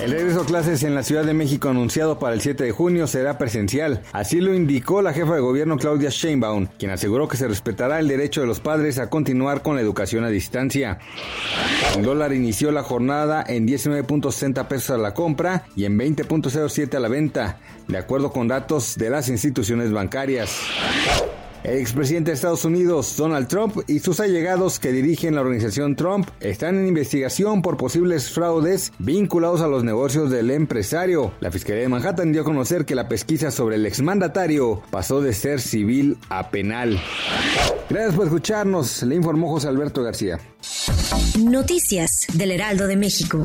El regreso a clases en la Ciudad de México anunciado para el 7 de junio será presencial. Así lo indicó la jefa de gobierno Claudia Sheinbaum, quien aseguró que se respetará el derecho de los padres a continuar con la educación a distancia. El dólar inició la jornada en 19.60 pesos a la compra y en 20.07 a la venta, de acuerdo con datos de las instituciones bancarias. El expresidente de Estados Unidos, Donald Trump, y sus allegados que dirigen la organización Trump están en investigación por posibles fraudes vinculados a los negocios del empresario. La Fiscalía de Manhattan dio a conocer que la pesquisa sobre el exmandatario pasó de ser civil a penal. Gracias por escucharnos, le informó José Alberto García. Noticias del Heraldo de México.